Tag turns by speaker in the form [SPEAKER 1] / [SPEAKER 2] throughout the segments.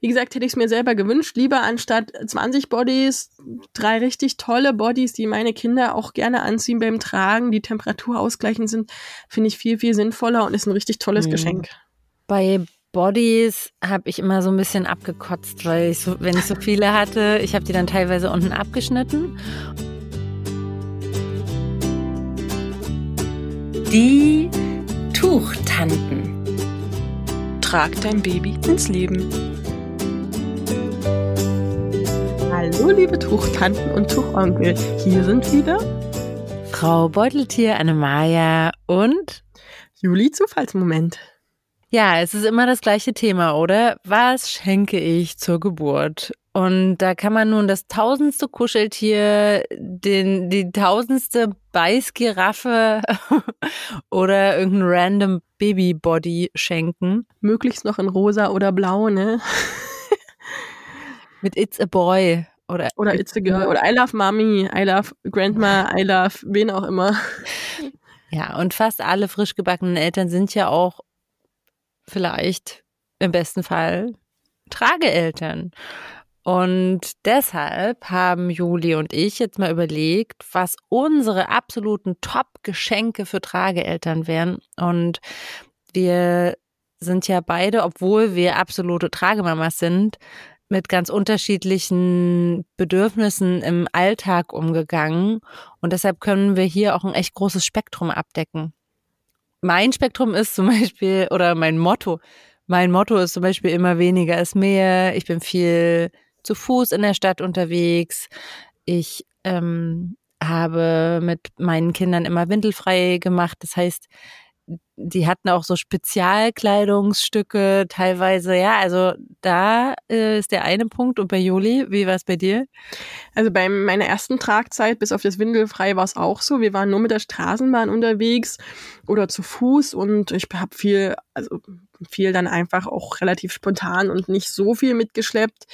[SPEAKER 1] Wie gesagt, hätte ich es mir selber gewünscht, lieber anstatt 20 Bodies, drei richtig tolle Bodies, die meine Kinder auch gerne anziehen beim Tragen, die Temperatur ausgleichend sind, finde ich viel, viel sinnvoller und ist ein richtig tolles mhm. Geschenk.
[SPEAKER 2] Bei Bodies habe ich immer so ein bisschen abgekotzt, weil ich so, wenn ich so viele hatte, ich habe die dann teilweise unten abgeschnitten.
[SPEAKER 3] Die Tuchtanten.
[SPEAKER 1] Trag dein Baby ins Leben. Hallo, liebe Tuchtanten und Tuchonkel. Hier sind wieder
[SPEAKER 2] Frau Beuteltier, Annemaja und
[SPEAKER 1] Juli Zufallsmoment.
[SPEAKER 2] Ja, es ist immer das gleiche Thema, oder? Was schenke ich zur Geburt? Und da kann man nun das tausendste Kuscheltier, den, die tausendste Beißgiraffe oder irgendein random Babybody schenken.
[SPEAKER 1] Möglichst noch in rosa oder blau, ne?
[SPEAKER 2] Mit It's a Boy. Oder,
[SPEAKER 1] oder It's a Girl. Oder I love Mommy, I love Grandma, I love wen auch immer.
[SPEAKER 2] Ja, und fast alle frisch gebackenen Eltern sind ja auch vielleicht im besten Fall Trageeltern. Und deshalb haben Juli und ich jetzt mal überlegt, was unsere absoluten Top-Geschenke für Trageeltern wären. Und wir sind ja beide, obwohl wir absolute Tragemamas sind, mit ganz unterschiedlichen Bedürfnissen im Alltag umgegangen. Und deshalb können wir hier auch ein echt großes Spektrum abdecken. Mein Spektrum ist zum Beispiel, oder mein Motto, mein Motto ist zum Beispiel immer weniger ist mehr. Ich bin viel zu Fuß in der Stadt unterwegs. Ich ähm, habe mit meinen Kindern immer windelfrei gemacht. Das heißt, die hatten auch so Spezialkleidungsstücke teilweise. Ja, also da äh, ist der eine Punkt. Und bei Juli, wie war es bei dir?
[SPEAKER 1] Also bei meiner ersten Tragzeit, bis auf das Windelfrei, war es auch so. Wir waren nur mit der Straßenbahn unterwegs oder zu Fuß und ich habe viel, also viel dann einfach auch relativ spontan und nicht so viel mitgeschleppt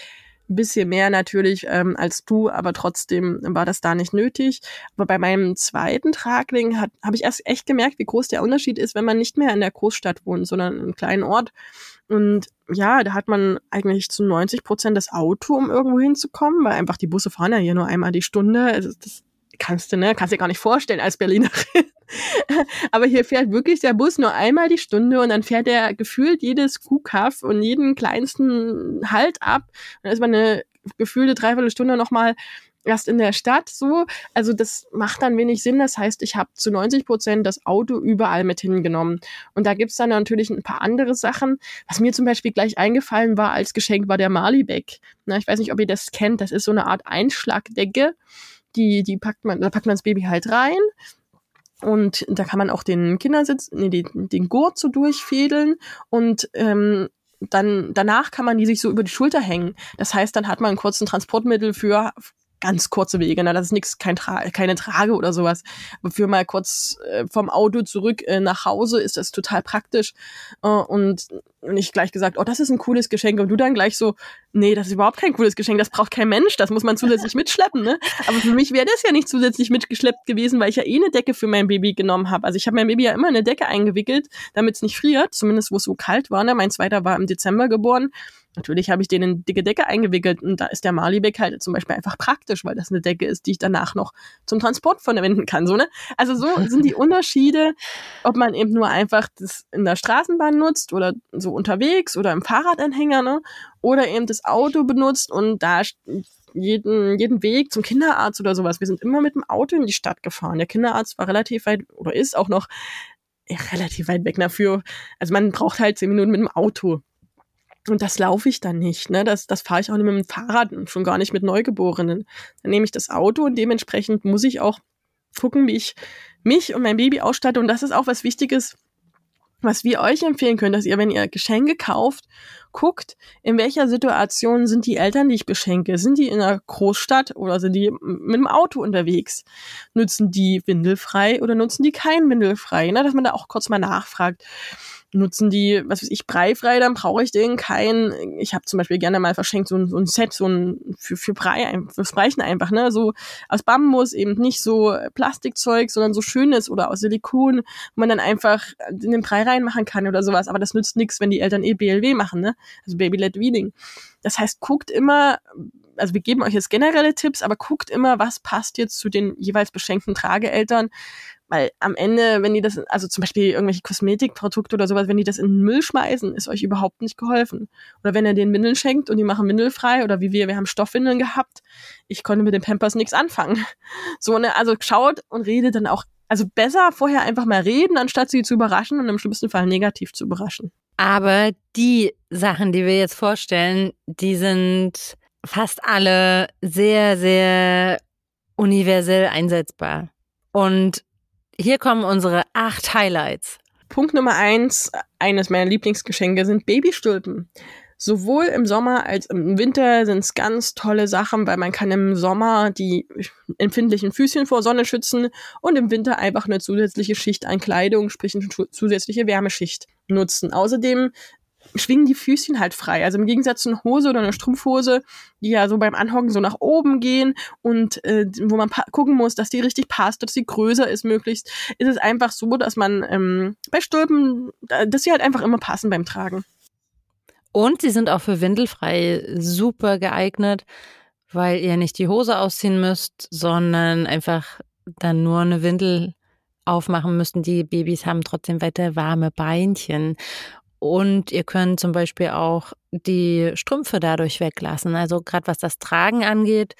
[SPEAKER 1] bisschen mehr natürlich ähm, als du, aber trotzdem war das da nicht nötig. Aber bei meinem zweiten Tragling habe ich erst echt gemerkt, wie groß der Unterschied ist, wenn man nicht mehr in der Großstadt wohnt, sondern in einem kleinen Ort. Und ja, da hat man eigentlich zu 90 Prozent das Auto, um irgendwo hinzukommen, weil einfach die Busse fahren ja hier nur einmal die Stunde. Also das kannst du, ne, kannst dir gar nicht vorstellen als Berlinerin. Aber hier fährt wirklich der Bus nur einmal die Stunde und dann fährt er gefühlt jedes Kuhkaff und jeden kleinsten Halt ab. Und dann ist man eine gefühlte Dreiviertelstunde nochmal erst in der Stadt so. Also das macht dann wenig Sinn. Das heißt, ich habe zu 90 Prozent das Auto überall mit hingenommen. Und da gibt's dann natürlich ein paar andere Sachen. Was mir zum Beispiel gleich eingefallen war als Geschenk, war der Malibeck. Na, ich weiß nicht, ob ihr das kennt. Das ist so eine Art Einschlagdecke. Die, die packt man, da packt man das Baby halt rein und da kann man auch den Kindersitz, nee, den, den Gurt so durchfädeln und ähm, dann danach kann man die sich so über die Schulter hängen. Das heißt, dann hat man einen kurzen Transportmittel für ganz kurze Wege. Ne? Das ist nichts, kein Tra keine Trage oder sowas. Aber für mal kurz äh, vom Auto zurück äh, nach Hause ist das total praktisch. Äh, und nicht gleich gesagt, oh, das ist ein cooles Geschenk. Und du dann gleich so, nee, das ist überhaupt kein cooles Geschenk, das braucht kein Mensch, das muss man zusätzlich mitschleppen. Ne? Aber für mich wäre das ja nicht zusätzlich mitgeschleppt gewesen, weil ich ja eh eine Decke für mein Baby genommen habe. Also ich habe mein Baby ja immer eine Decke eingewickelt, damit es nicht friert, zumindest wo es so kalt war. Ne? Mein zweiter war im Dezember geboren. Natürlich habe ich den in dicke Decke eingewickelt und da ist der Malibeck halt zum Beispiel einfach praktisch, weil das eine Decke ist, die ich danach noch zum Transport verwenden kann. So, ne? Also so sind die Unterschiede, ob man eben nur einfach das in der Straßenbahn nutzt oder so unterwegs oder im Fahrradanhänger, ne? Oder eben das Auto benutzt und da jeden, jeden Weg zum Kinderarzt oder sowas. Wir sind immer mit dem Auto in die Stadt gefahren. Der Kinderarzt war relativ weit oder ist auch noch ja, relativ weit weg dafür. Also man braucht halt zehn Minuten mit dem Auto. Und das laufe ich dann nicht. Ne? Das, das fahre ich auch nicht mit dem Fahrrad und schon gar nicht mit Neugeborenen. Dann nehme ich das Auto und dementsprechend muss ich auch gucken, wie ich mich und mein Baby ausstatte. Und das ist auch was Wichtiges, was wir euch empfehlen können, dass ihr, wenn ihr Geschenke kauft, guckt, in welcher Situation sind die Eltern, die ich beschenke. Sind die in einer Großstadt oder sind die mit dem Auto unterwegs? Nutzen die windelfrei oder nutzen die kein windelfrei? Ne? Dass man da auch kurz mal nachfragt. Nutzen die, was weiß ich, breifrei, dann brauche ich den kein. Ich habe zum Beispiel gerne mal verschenkt so ein, so ein Set, so ein für, für Brei, fürs Breichen einfach, ne? So aus Bambus, eben nicht so Plastikzeug, sondern so schönes oder aus Silikon, wo man dann einfach in den Brei reinmachen kann oder sowas. Aber das nützt nichts, wenn die Eltern eh BLW machen, ne? Also Baby-led Weaning. Das heißt, guckt immer, also wir geben euch jetzt generelle Tipps, aber guckt immer, was passt jetzt zu den jeweils beschenkten Trageeltern. Weil am Ende, wenn die das, also zum Beispiel irgendwelche Kosmetikprodukte oder sowas, wenn die das in den Müll schmeißen, ist euch überhaupt nicht geholfen. Oder wenn er den Windeln schenkt und die machen windelfrei oder wie wir, wir haben Stoffwindeln gehabt. Ich konnte mit den Pampers nichts anfangen. So, ne, also schaut und redet dann auch, also besser vorher einfach mal reden, anstatt sie zu überraschen und im schlimmsten Fall negativ zu überraschen.
[SPEAKER 2] Aber die Sachen, die wir jetzt vorstellen, die sind fast alle sehr, sehr universell einsetzbar. Und hier kommen unsere acht Highlights.
[SPEAKER 1] Punkt Nummer eins, eines meiner Lieblingsgeschenke sind Babystulpen. Sowohl im Sommer als im Winter sind es ganz tolle Sachen, weil man kann im Sommer die empfindlichen Füßchen vor Sonne schützen und im Winter einfach eine zusätzliche Schicht an Kleidung, sprich eine zusätzliche Wärmeschicht nutzen. Außerdem schwingen die Füßchen halt frei. Also im Gegensatz zu einer Hose oder einer Strumpfhose, die ja so beim Anhocken so nach oben gehen und äh, wo man gucken muss, dass die richtig passt, dass sie größer ist möglichst, ist es einfach so, dass man ähm, bei Stülpen, dass sie halt einfach immer passen beim Tragen.
[SPEAKER 2] Und sie sind auch für Windelfrei super geeignet, weil ihr nicht die Hose ausziehen müsst, sondern einfach dann nur eine Windel aufmachen müssen. Die Babys haben trotzdem weiter warme Beinchen. Und ihr könnt zum Beispiel auch die Strümpfe dadurch weglassen. Also gerade was das Tragen angeht,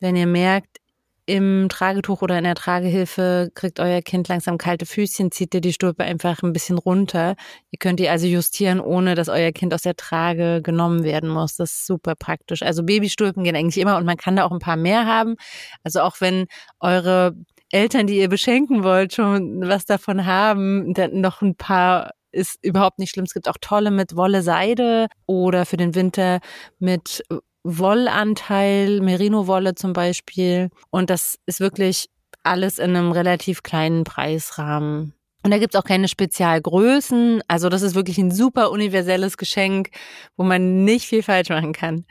[SPEAKER 2] wenn ihr merkt, im Tragetuch oder in der Tragehilfe kriegt euer Kind langsam kalte Füßchen, zieht ihr die Stulpe einfach ein bisschen runter. Ihr könnt die also justieren, ohne dass euer Kind aus der Trage genommen werden muss. Das ist super praktisch. Also Babystulpen gehen eigentlich immer und man kann da auch ein paar mehr haben. Also auch wenn eure Eltern, die ihr beschenken wollt, schon was davon haben, dann noch ein paar ist überhaupt nicht schlimm. Es gibt auch tolle mit Wolle Seide oder für den Winter mit Wollanteil, Merino-Wolle zum Beispiel. Und das ist wirklich alles in einem relativ kleinen Preisrahmen. Und da gibt's auch keine Spezialgrößen. Also das ist wirklich ein super universelles Geschenk, wo man nicht viel falsch machen kann.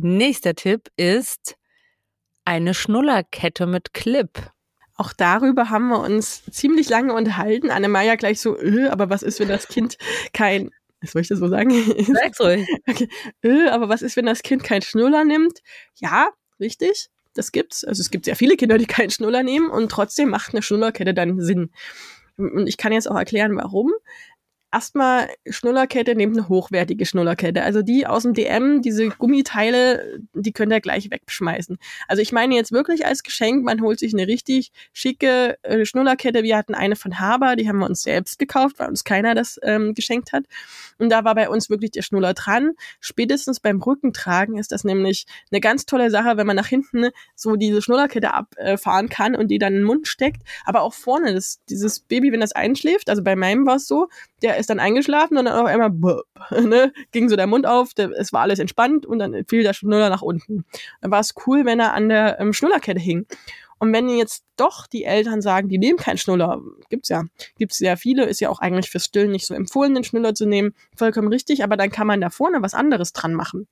[SPEAKER 2] Nächster Tipp ist eine Schnullerkette mit Clip.
[SPEAKER 1] Auch darüber haben wir uns ziemlich lange unterhalten. Annemaya gleich so, öh, aber was ist, wenn das Kind kein, was soll ich das so sagen?
[SPEAKER 2] Sag's ruhig.
[SPEAKER 1] Okay. Öh, aber was ist, wenn das Kind kein Schnuller nimmt? Ja, richtig. Das gibt's. Also es gibt sehr viele Kinder, die keinen Schnuller nehmen und trotzdem macht eine Schnullerkette dann Sinn. Und ich kann jetzt auch erklären, warum erstmal Schnullerkette nehmt eine hochwertige Schnullerkette. Also die aus dem DM, diese Gummiteile, die könnt ihr gleich wegschmeißen. Also ich meine jetzt wirklich als Geschenk, man holt sich eine richtig schicke äh, Schnullerkette. Wir hatten eine von Haber, die haben wir uns selbst gekauft, weil uns keiner das ähm, geschenkt hat. Und da war bei uns wirklich der Schnuller dran. Spätestens beim Rückentragen ist das nämlich eine ganz tolle Sache, wenn man nach hinten so diese Schnullerkette abfahren kann und die dann in den Mund steckt. Aber auch vorne, das, dieses Baby, wenn das einschläft, also bei meinem war es so, der ist dann eingeschlafen und dann auf einmal bup, ne, ging so der Mund auf, der, es war alles entspannt und dann fiel der Schnuller nach unten. Dann war es cool, wenn er an der ähm, Schnullerkette hing. Und wenn jetzt doch die Eltern sagen, die nehmen keinen Schnuller, gibt's ja, gibt's sehr viele, ist ja auch eigentlich fürs Stillen nicht so empfohlen, den Schnuller zu nehmen, vollkommen richtig, aber dann kann man da vorne was anderes dran machen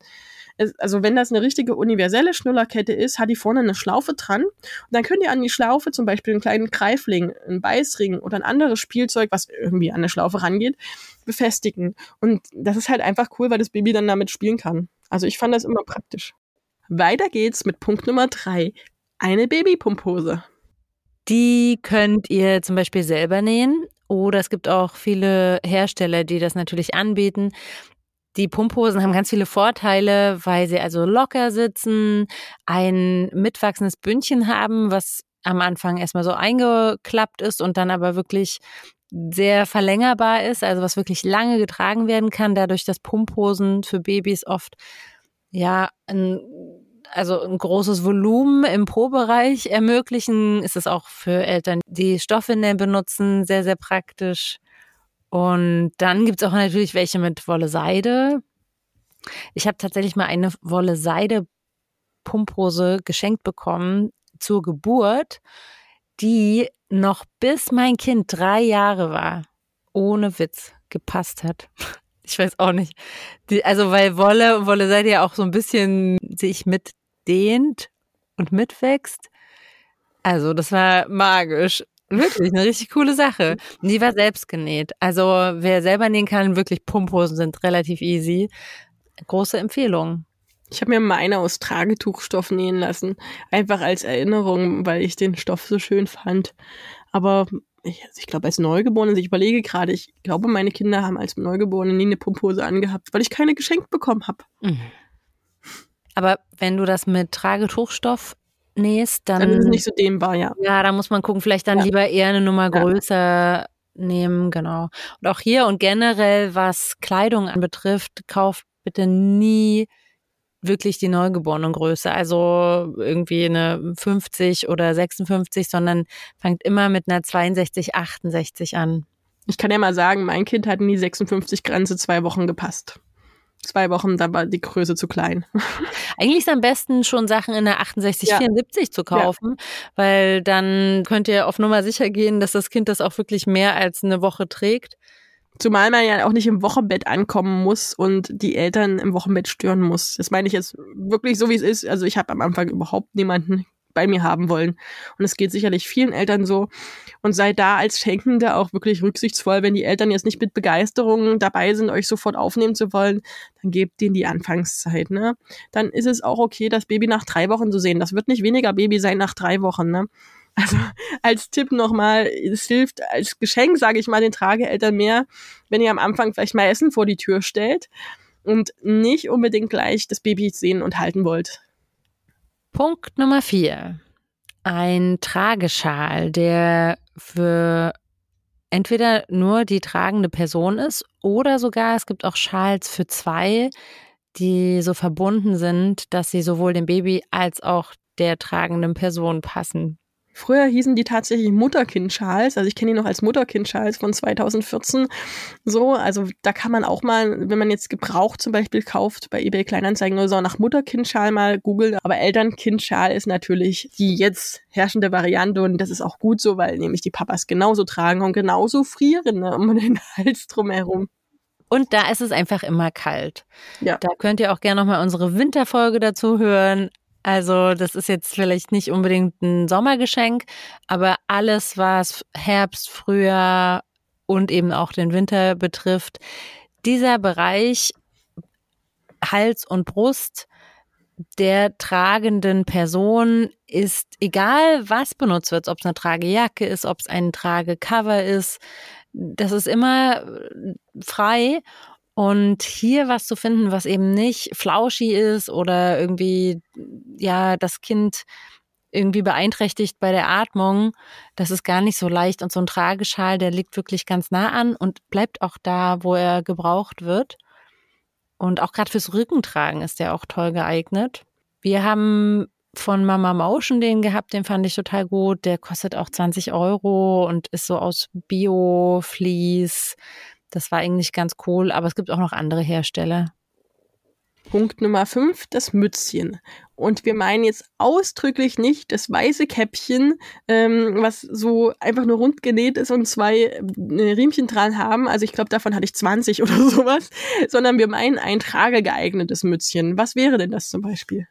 [SPEAKER 1] also wenn das eine richtige universelle Schnullerkette ist, hat die vorne eine Schlaufe dran. Und dann könnt ihr an die Schlaufe zum Beispiel einen kleinen Greifling, einen Beißring oder ein anderes Spielzeug, was irgendwie an eine Schlaufe rangeht, befestigen. Und das ist halt einfach cool, weil das Baby dann damit spielen kann. Also ich fand das immer praktisch. Weiter geht's mit Punkt Nummer drei. Eine Babypumphose.
[SPEAKER 2] Die könnt ihr zum Beispiel selber nähen. Oder es gibt auch viele Hersteller, die das natürlich anbieten. Die Pumphosen haben ganz viele Vorteile, weil sie also locker sitzen, ein mitwachsendes Bündchen haben, was am Anfang erstmal so eingeklappt ist und dann aber wirklich sehr verlängerbar ist, also was wirklich lange getragen werden kann, dadurch, dass Pumphosen für Babys oft ja ein, also ein großes Volumen im Po-Bereich ermöglichen, ist es auch für Eltern, die Stoffwindeln benutzen, sehr, sehr praktisch. Und dann gibt's auch natürlich welche mit Wolle Seide. Ich habe tatsächlich mal eine Wolle Seide Pumphose geschenkt bekommen zur Geburt, die noch bis mein Kind drei Jahre war, ohne Witz, gepasst hat. Ich weiß auch nicht. Die, also weil Wolle, Wolle seid ihr auch so ein bisschen sich mitdehnt und mitwächst. Also das war magisch. Wirklich, eine richtig coole Sache. Die war selbst genäht. Also wer selber nähen kann, wirklich Pumphosen sind relativ easy. Große Empfehlung.
[SPEAKER 1] Ich habe mir meine aus Tragetuchstoff nähen lassen. Einfach als Erinnerung, weil ich den Stoff so schön fand. Aber ich, also ich glaube, als Neugeborene, ich überlege gerade, ich glaube, meine Kinder haben als Neugeborene nie eine Pumphose angehabt, weil ich keine geschenkt bekommen habe. Mhm.
[SPEAKER 2] Aber wenn du das mit Tragetuchstoff nähst, dann,
[SPEAKER 1] dann ist es nicht so dehnbar, ja.
[SPEAKER 2] Ja, da muss man gucken, vielleicht dann ja. lieber eher eine Nummer größer ja. nehmen, genau. Und auch hier und generell, was Kleidung anbetrifft, kauft bitte nie wirklich die Neugeborenengröße, also irgendwie eine 50 oder 56, sondern fangt immer mit einer 62, 68 an.
[SPEAKER 1] Ich kann ja mal sagen, mein Kind hat in die 56 Grenze zwei Wochen gepasst. Zwei Wochen, da war die Größe zu klein.
[SPEAKER 2] Eigentlich ist am besten schon Sachen in der 68, ja. 74 zu kaufen, ja. weil dann könnt ihr auf Nummer sicher gehen, dass das Kind das auch wirklich mehr als eine Woche trägt.
[SPEAKER 1] Zumal man ja auch nicht im Wochenbett ankommen muss und die Eltern im Wochenbett stören muss. Das meine ich jetzt wirklich so, wie es ist. Also ich habe am Anfang überhaupt niemanden bei mir haben wollen. Und es geht sicherlich vielen Eltern so. Und seid da als Schenkende auch wirklich rücksichtsvoll. Wenn die Eltern jetzt nicht mit Begeisterung dabei sind, euch sofort aufnehmen zu wollen, dann gebt denen die Anfangszeit. Ne? Dann ist es auch okay, das Baby nach drei Wochen zu sehen. Das wird nicht weniger Baby sein nach drei Wochen. Ne? Also als Tipp nochmal, es hilft als Geschenk, sage ich mal, den Trageeltern mehr, wenn ihr am Anfang vielleicht mal Essen vor die Tür stellt und nicht unbedingt gleich das Baby sehen und halten wollt.
[SPEAKER 2] Punkt Nummer vier. Ein Trageschal, der für entweder nur die tragende Person ist oder sogar es gibt auch Schals für zwei, die so verbunden sind, dass sie sowohl dem Baby als auch der tragenden Person passen.
[SPEAKER 1] Früher hießen die tatsächlich Mutterkind-Schals. Also ich kenne die noch als Mutterkind-Schals von 2014. So, also da kann man auch mal, wenn man jetzt gebraucht zum Beispiel kauft bei eBay Kleinanzeigen oder so, nach Mutterkind-Schal mal googeln. Aber Elternkind-Schal ist natürlich die jetzt herrschende Variante und das ist auch gut so, weil nämlich die Papas genauso tragen und genauso frieren ne, um den Hals drumherum.
[SPEAKER 2] Und da ist es einfach immer kalt. Ja. Da könnt ihr auch gerne nochmal unsere Winterfolge dazu hören. Also das ist jetzt vielleicht nicht unbedingt ein Sommergeschenk, aber alles, was Herbst, Frühjahr und eben auch den Winter betrifft, dieser Bereich Hals und Brust der tragenden Person ist egal, was benutzt wird, ob es eine Tragejacke ist, ob es ein Tragecover ist, das ist immer frei und hier was zu finden, was eben nicht flauschi ist oder irgendwie, ja, das Kind irgendwie beeinträchtigt bei der Atmung, das ist gar nicht so leicht. Und so ein Trageschal, der liegt wirklich ganz nah an und bleibt auch da, wo er gebraucht wird. Und auch gerade fürs Rückentragen ist der auch toll geeignet. Wir haben von Mama Motion den gehabt, den fand ich total gut. Der kostet auch 20 Euro und ist so aus Bio-Vlies. Das war eigentlich ganz cool, aber es gibt auch noch andere Hersteller.
[SPEAKER 1] Punkt Nummer 5, das Mützchen. Und wir meinen jetzt ausdrücklich nicht das weiße Käppchen, ähm, was so einfach nur rund genäht ist und zwei äh, Riemchen dran haben. Also ich glaube, davon hatte ich 20 oder sowas. Sondern wir meinen ein tragegeeignetes Mützchen. Was wäre denn das zum Beispiel?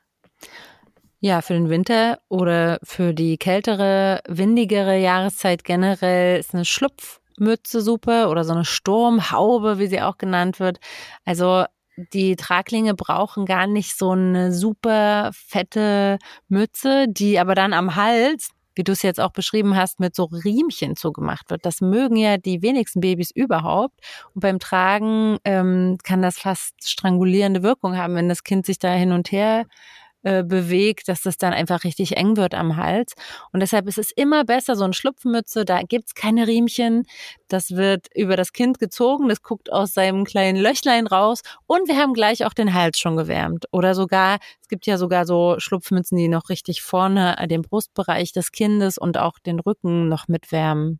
[SPEAKER 2] Ja, für den Winter oder für die kältere, windigere Jahreszeit generell ist eine Schlupf Mütze super oder so eine Sturmhaube, wie sie auch genannt wird. Also die Traglinge brauchen gar nicht so eine super fette Mütze, die aber dann am Hals, wie du es jetzt auch beschrieben hast, mit so Riemchen zugemacht wird. Das mögen ja die wenigsten Babys überhaupt. Und beim Tragen ähm, kann das fast strangulierende Wirkung haben, wenn das Kind sich da hin und her äh, bewegt, dass das dann einfach richtig eng wird am Hals. Und deshalb ist es immer besser, so eine Schlupfmütze, da gibt's keine Riemchen. Das wird über das Kind gezogen, das guckt aus seinem kleinen Löchlein raus und wir haben gleich auch den Hals schon gewärmt. Oder sogar, es gibt ja sogar so Schlupfmützen, die noch richtig vorne den Brustbereich des Kindes und auch den Rücken noch mitwärmen.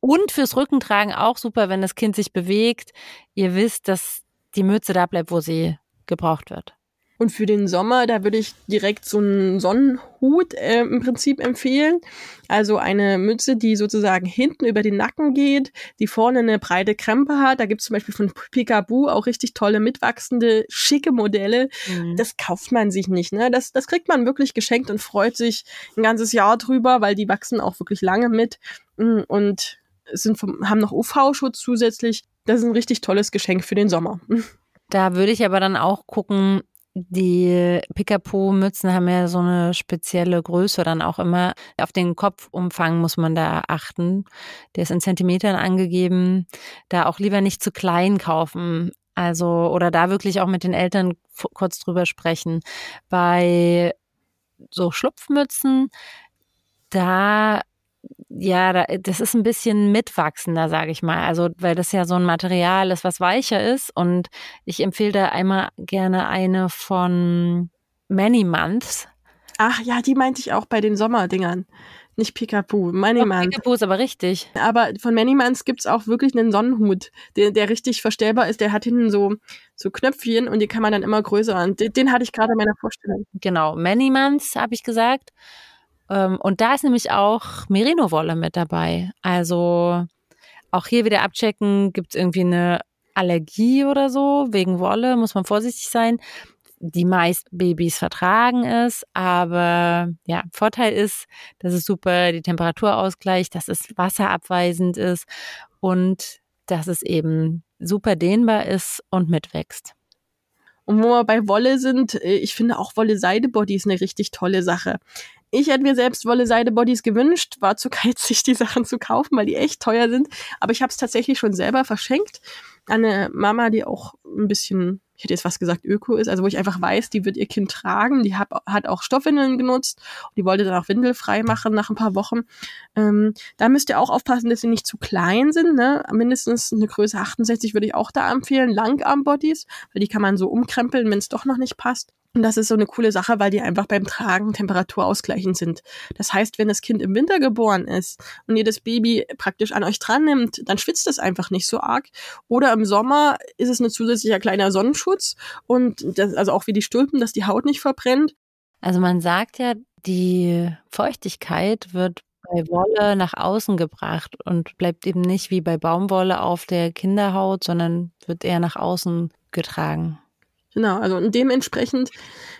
[SPEAKER 2] Und fürs Rückentragen auch super, wenn das Kind sich bewegt. Ihr wisst, dass die Mütze da bleibt, wo sie gebraucht wird.
[SPEAKER 1] Und für den Sommer, da würde ich direkt so einen Sonnenhut äh, im Prinzip empfehlen. Also eine Mütze, die sozusagen hinten über den Nacken geht, die vorne eine breite Krempe hat. Da gibt es zum Beispiel von Picaboo auch richtig tolle, mitwachsende, schicke Modelle. Mhm. Das kauft man sich nicht. Ne? Das, das kriegt man wirklich geschenkt und freut sich ein ganzes Jahr drüber, weil die wachsen auch wirklich lange mit mm, und sind vom, haben noch UV-Schutz zusätzlich. Das ist ein richtig tolles Geschenk für den Sommer.
[SPEAKER 2] Da würde ich aber dann auch gucken, die Picapo-Mützen haben ja so eine spezielle Größe dann auch immer. Auf den Kopfumfang muss man da achten. Der ist in Zentimetern angegeben. Da auch lieber nicht zu klein kaufen. Also, oder da wirklich auch mit den Eltern kurz drüber sprechen. Bei so Schlupfmützen, da ja, da, das ist ein bisschen mitwachsender, sage ich mal. Also, weil das ja so ein Material ist, was weicher ist. Und ich empfehle da einmal gerne eine von Many Months.
[SPEAKER 1] Ach ja, die meinte ich auch bei den Sommerdingern. Nicht Picapoo, Many Months.
[SPEAKER 2] Picapoo ist aber richtig.
[SPEAKER 1] Aber von Many Months gibt's auch wirklich einen Sonnenhut, der, der richtig verstellbar ist. Der hat hinten so, so Knöpfchen und die kann man dann immer größer. Und den, den hatte ich gerade in meiner Vorstellung.
[SPEAKER 2] Genau, Many Months habe ich gesagt. Ähm, und da ist nämlich auch Merino-Wolle mit dabei. Also auch hier wieder abchecken, gibt es irgendwie eine Allergie oder so wegen Wolle, muss man vorsichtig sein. Die meisten Babys vertragen es, aber ja, Vorteil ist, dass es super die Temperatur ausgleicht, dass es wasserabweisend ist und dass es eben super dehnbar ist und mitwächst.
[SPEAKER 1] Und wo wir bei Wolle sind, äh, ich finde auch Wolle-Seide-Body ist eine richtig tolle Sache. Ich hätte mir selbst Wolle-Seide-Bodies gewünscht, war zu geizig, die Sachen zu kaufen, weil die echt teuer sind. Aber ich habe es tatsächlich schon selber verschenkt an eine Mama, die auch ein bisschen ich hätte jetzt was gesagt, Öko ist, also wo ich einfach weiß, die wird ihr Kind tragen, die hat, hat auch Stoffwindeln genutzt, die wollte dann auch windelfrei machen nach ein paar Wochen. Ähm, da müsst ihr auch aufpassen, dass sie nicht zu klein sind, ne? mindestens eine Größe 68 würde ich auch da empfehlen, Langarm-Bodies, weil die kann man so umkrempeln, wenn es doch noch nicht passt. Und das ist so eine coole Sache, weil die einfach beim Tragen temperaturausgleichend sind. Das heißt, wenn das Kind im Winter geboren ist und ihr das Baby praktisch an euch dran nimmt, dann schwitzt es einfach nicht so arg. Oder im Sommer ist es ein zusätzlicher kleiner Sonnenschutz und das, also auch wie die Stulpen, dass die Haut nicht verbrennt.
[SPEAKER 2] Also man sagt ja, die Feuchtigkeit wird bei Wolle nach außen gebracht und bleibt eben nicht wie bei Baumwolle auf der Kinderhaut, sondern wird eher nach außen getragen.
[SPEAKER 1] Genau, also und dementsprechend,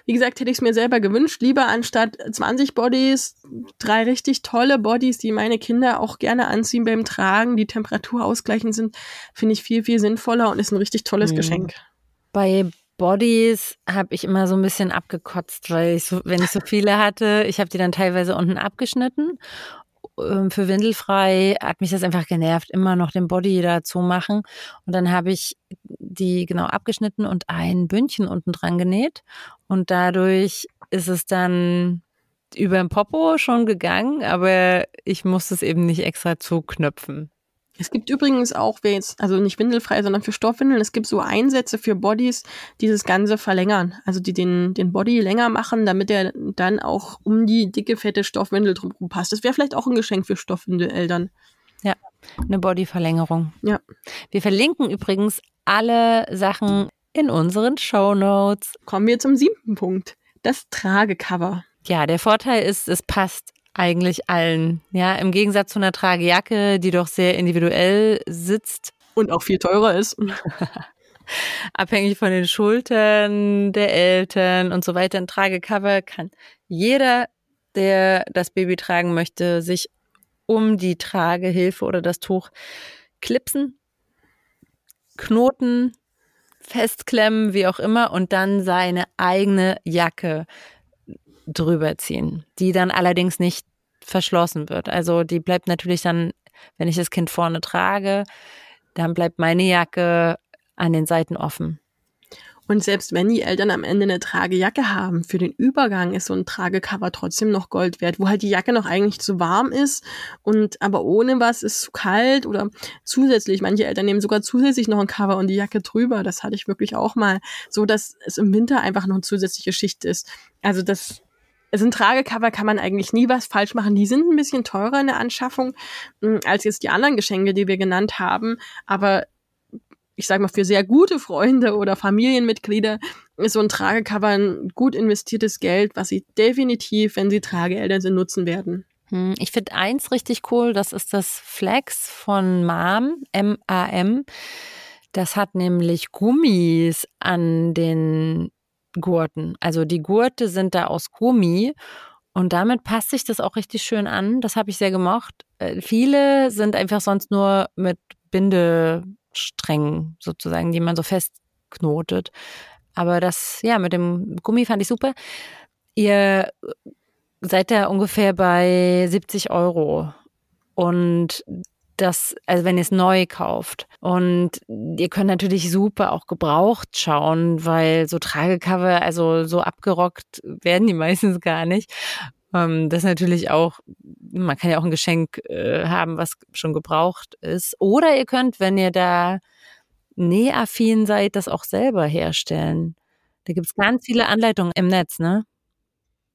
[SPEAKER 1] wie gesagt, hätte ich es mir selber gewünscht, lieber anstatt 20 Bodies, drei richtig tolle Bodies, die meine Kinder auch gerne anziehen beim Tragen, die Temperatur ausgleichend sind, finde ich viel, viel sinnvoller und ist ein richtig tolles mhm. Geschenk.
[SPEAKER 2] Bei Bodies habe ich immer so ein bisschen abgekotzt, weil ich so, wenn ich so viele hatte, ich habe die dann teilweise unten abgeschnitten für Windelfrei hat mich das einfach genervt, immer noch den Body dazu machen. Und dann habe ich die genau abgeschnitten und ein Bündchen unten dran genäht. Und dadurch ist es dann über den Popo schon gegangen, aber ich musste es eben nicht extra zuknöpfen.
[SPEAKER 1] Es gibt übrigens auch, wer jetzt, also nicht windelfrei, sondern für Stoffwindeln, es gibt so Einsätze für Bodies, die das Ganze verlängern. Also die den, den Body länger machen, damit er dann auch um die dicke, fette Stoffwindel drumherum passt. Das wäre vielleicht auch ein Geschenk für Stoffwindeleltern.
[SPEAKER 2] Ja, eine Bodyverlängerung.
[SPEAKER 1] Ja.
[SPEAKER 2] Wir verlinken übrigens alle Sachen in unseren Show Notes.
[SPEAKER 1] Kommen wir zum siebten Punkt. Das Tragecover.
[SPEAKER 2] Ja, der Vorteil ist, es passt eigentlich allen. Ja, im Gegensatz zu einer Tragejacke, die doch sehr individuell sitzt.
[SPEAKER 1] Und auch viel teurer ist.
[SPEAKER 2] Abhängig von den Schultern der Eltern und so weiter. Ein Tragecover kann jeder, der das Baby tragen möchte, sich um die Tragehilfe oder das Tuch klipsen, knoten, festklemmen, wie auch immer, und dann seine eigene Jacke drüber ziehen, die dann allerdings nicht verschlossen wird. Also die bleibt natürlich dann, wenn ich das Kind vorne trage, dann bleibt meine Jacke an den Seiten offen.
[SPEAKER 1] Und selbst wenn die Eltern am Ende eine Tragejacke haben, für den Übergang ist so ein Tragecover trotzdem noch Gold wert, wo halt die Jacke noch eigentlich zu warm ist und aber ohne was ist zu kalt oder zusätzlich. Manche Eltern nehmen sogar zusätzlich noch ein Cover und die Jacke drüber. Das hatte ich wirklich auch mal, so dass es im Winter einfach noch eine zusätzliche Schicht ist. Also das also ein Tragecover kann man eigentlich nie was falsch machen. Die sind ein bisschen teurer in der Anschaffung hm, als jetzt die anderen Geschenke, die wir genannt haben. Aber ich sage mal, für sehr gute Freunde oder Familienmitglieder ist so ein Tragecover ein gut investiertes Geld, was sie definitiv, wenn sie Trageeltern sind, nutzen werden.
[SPEAKER 2] Hm, ich finde eins richtig cool, das ist das Flex von MAM, M-A-M. Das hat nämlich Gummis an den Gurten. Also die Gurte sind da aus Gummi und damit passt sich das auch richtig schön an. Das habe ich sehr gemocht. Äh, viele sind einfach sonst nur mit Bindesträngen sozusagen, die man so festknotet. Aber das, ja, mit dem Gummi fand ich super. Ihr seid da ungefähr bei 70 Euro. Und das, also wenn ihr es neu kauft. Und ihr könnt natürlich super auch gebraucht schauen, weil so Tragecover, also so abgerockt werden die meistens gar nicht. Ähm, das natürlich auch, man kann ja auch ein Geschenk äh, haben, was schon gebraucht ist. Oder ihr könnt, wenn ihr da nähaffin seid, das auch selber herstellen. Da gibt's ganz viele Anleitungen im Netz, ne?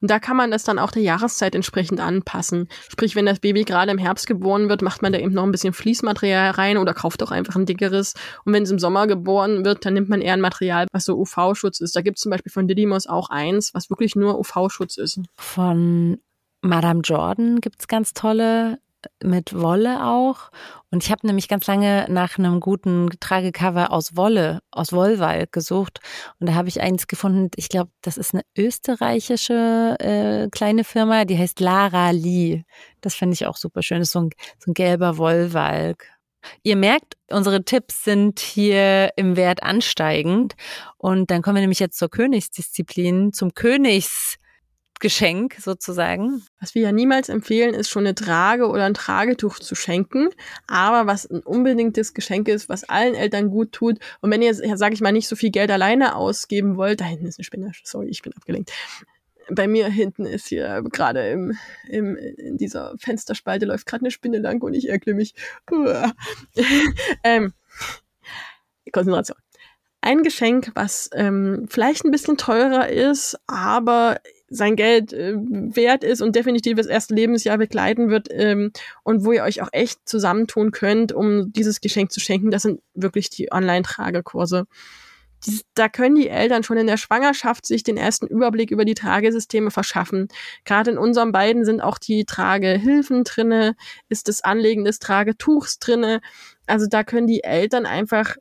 [SPEAKER 1] Und da kann man das dann auch der Jahreszeit entsprechend anpassen. Sprich, wenn das Baby gerade im Herbst geboren wird, macht man da eben noch ein bisschen Fließmaterial rein oder kauft auch einfach ein dickeres. Und wenn es im Sommer geboren wird, dann nimmt man eher ein Material, was so UV-Schutz ist. Da gibt es zum Beispiel von Didymos auch eins, was wirklich nur UV-Schutz ist.
[SPEAKER 2] Von Madame Jordan gibt's ganz tolle mit Wolle auch. Und ich habe nämlich ganz lange nach einem guten Tragecover aus Wolle, aus Wollwald gesucht. Und da habe ich eins gefunden, ich glaube, das ist eine österreichische äh, kleine Firma, die heißt Lara Lee. Das finde ich auch super schön. Das ist so ein, so ein gelber Wollwalk. Ihr merkt, unsere Tipps sind hier im Wert ansteigend. Und dann kommen wir nämlich jetzt zur Königsdisziplin, zum Königs Geschenk sozusagen.
[SPEAKER 1] Was wir ja niemals empfehlen, ist schon eine Trage oder ein Tragetuch zu schenken. Aber was ein unbedingtes Geschenk ist, was allen Eltern gut tut. Und wenn ihr, sage ich mal, nicht so viel Geld alleine ausgeben wollt, da hinten ist eine Spinne, sorry, ich bin abgelenkt. Bei mir hinten ist hier gerade im, im, in dieser Fensterspalte läuft gerade eine Spinne lang und ich erkle mich. ähm, Konzentration ein Geschenk, was ähm, vielleicht ein bisschen teurer ist, aber sein Geld äh, wert ist und definitiv das erste Lebensjahr begleiten wird ähm, und wo ihr euch auch echt zusammentun könnt, um dieses Geschenk zu schenken, das sind wirklich die Online-Tragekurse. Da können die Eltern schon in der Schwangerschaft sich den ersten Überblick über die Tragesysteme verschaffen. Gerade in unseren beiden sind auch die Tragehilfen drinne, ist das Anlegen des Tragetuchs drinne. Also da können die Eltern einfach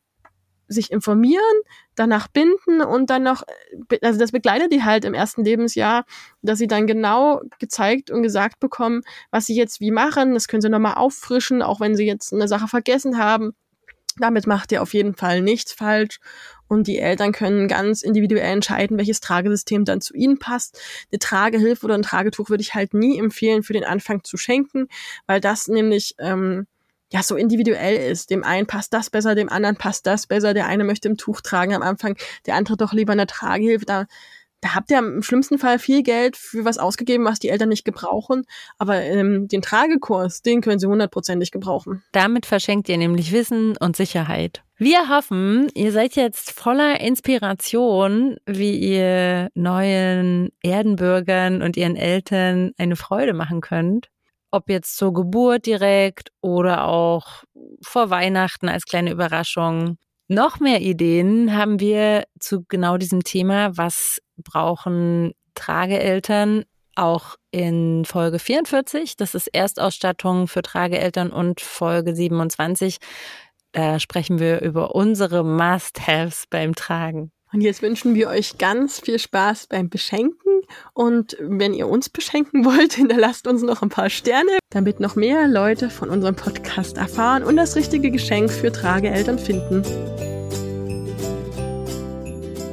[SPEAKER 1] sich informieren, danach binden und dann noch, also das begleitet die halt im ersten Lebensjahr, dass sie dann genau gezeigt und gesagt bekommen, was sie jetzt wie machen. Das können sie nochmal auffrischen, auch wenn sie jetzt eine Sache vergessen haben. Damit macht ihr auf jeden Fall nichts falsch. Und die Eltern können ganz individuell entscheiden, welches Tragesystem dann zu ihnen passt. Eine Tragehilfe oder ein Tragetuch würde ich halt nie empfehlen, für den Anfang zu schenken, weil das nämlich ähm, ja so individuell ist. Dem einen passt das besser, dem anderen passt das besser. Der eine möchte im Tuch tragen am Anfang, der andere doch lieber eine Tragehilfe. Da, da habt ihr im schlimmsten Fall viel Geld für was ausgegeben, was die Eltern nicht gebrauchen. Aber ähm, den Tragekurs, den können sie hundertprozentig gebrauchen.
[SPEAKER 2] Damit verschenkt ihr nämlich Wissen und Sicherheit. Wir hoffen, ihr seid jetzt voller Inspiration, wie ihr neuen Erdenbürgern und ihren Eltern eine Freude machen könnt ob jetzt zur Geburt direkt oder auch vor Weihnachten als kleine Überraschung. Noch mehr Ideen haben wir zu genau diesem Thema. Was brauchen Trageeltern? Auch in Folge 44, das ist Erstausstattung für Trageeltern und Folge 27, da sprechen wir über unsere Must-Haves beim Tragen.
[SPEAKER 1] Und jetzt wünschen wir euch ganz viel Spaß beim Beschenken. Und wenn ihr uns beschenken wollt, hinterlasst uns noch ein paar Sterne, damit noch mehr Leute von unserem Podcast erfahren und das richtige Geschenk für Trageeltern finden.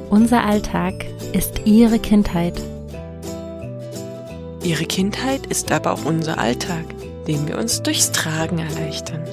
[SPEAKER 2] Unser Alltag ist ihre Kindheit.
[SPEAKER 4] Ihre Kindheit ist aber auch unser Alltag, den wir uns durchs Tragen erleichtern.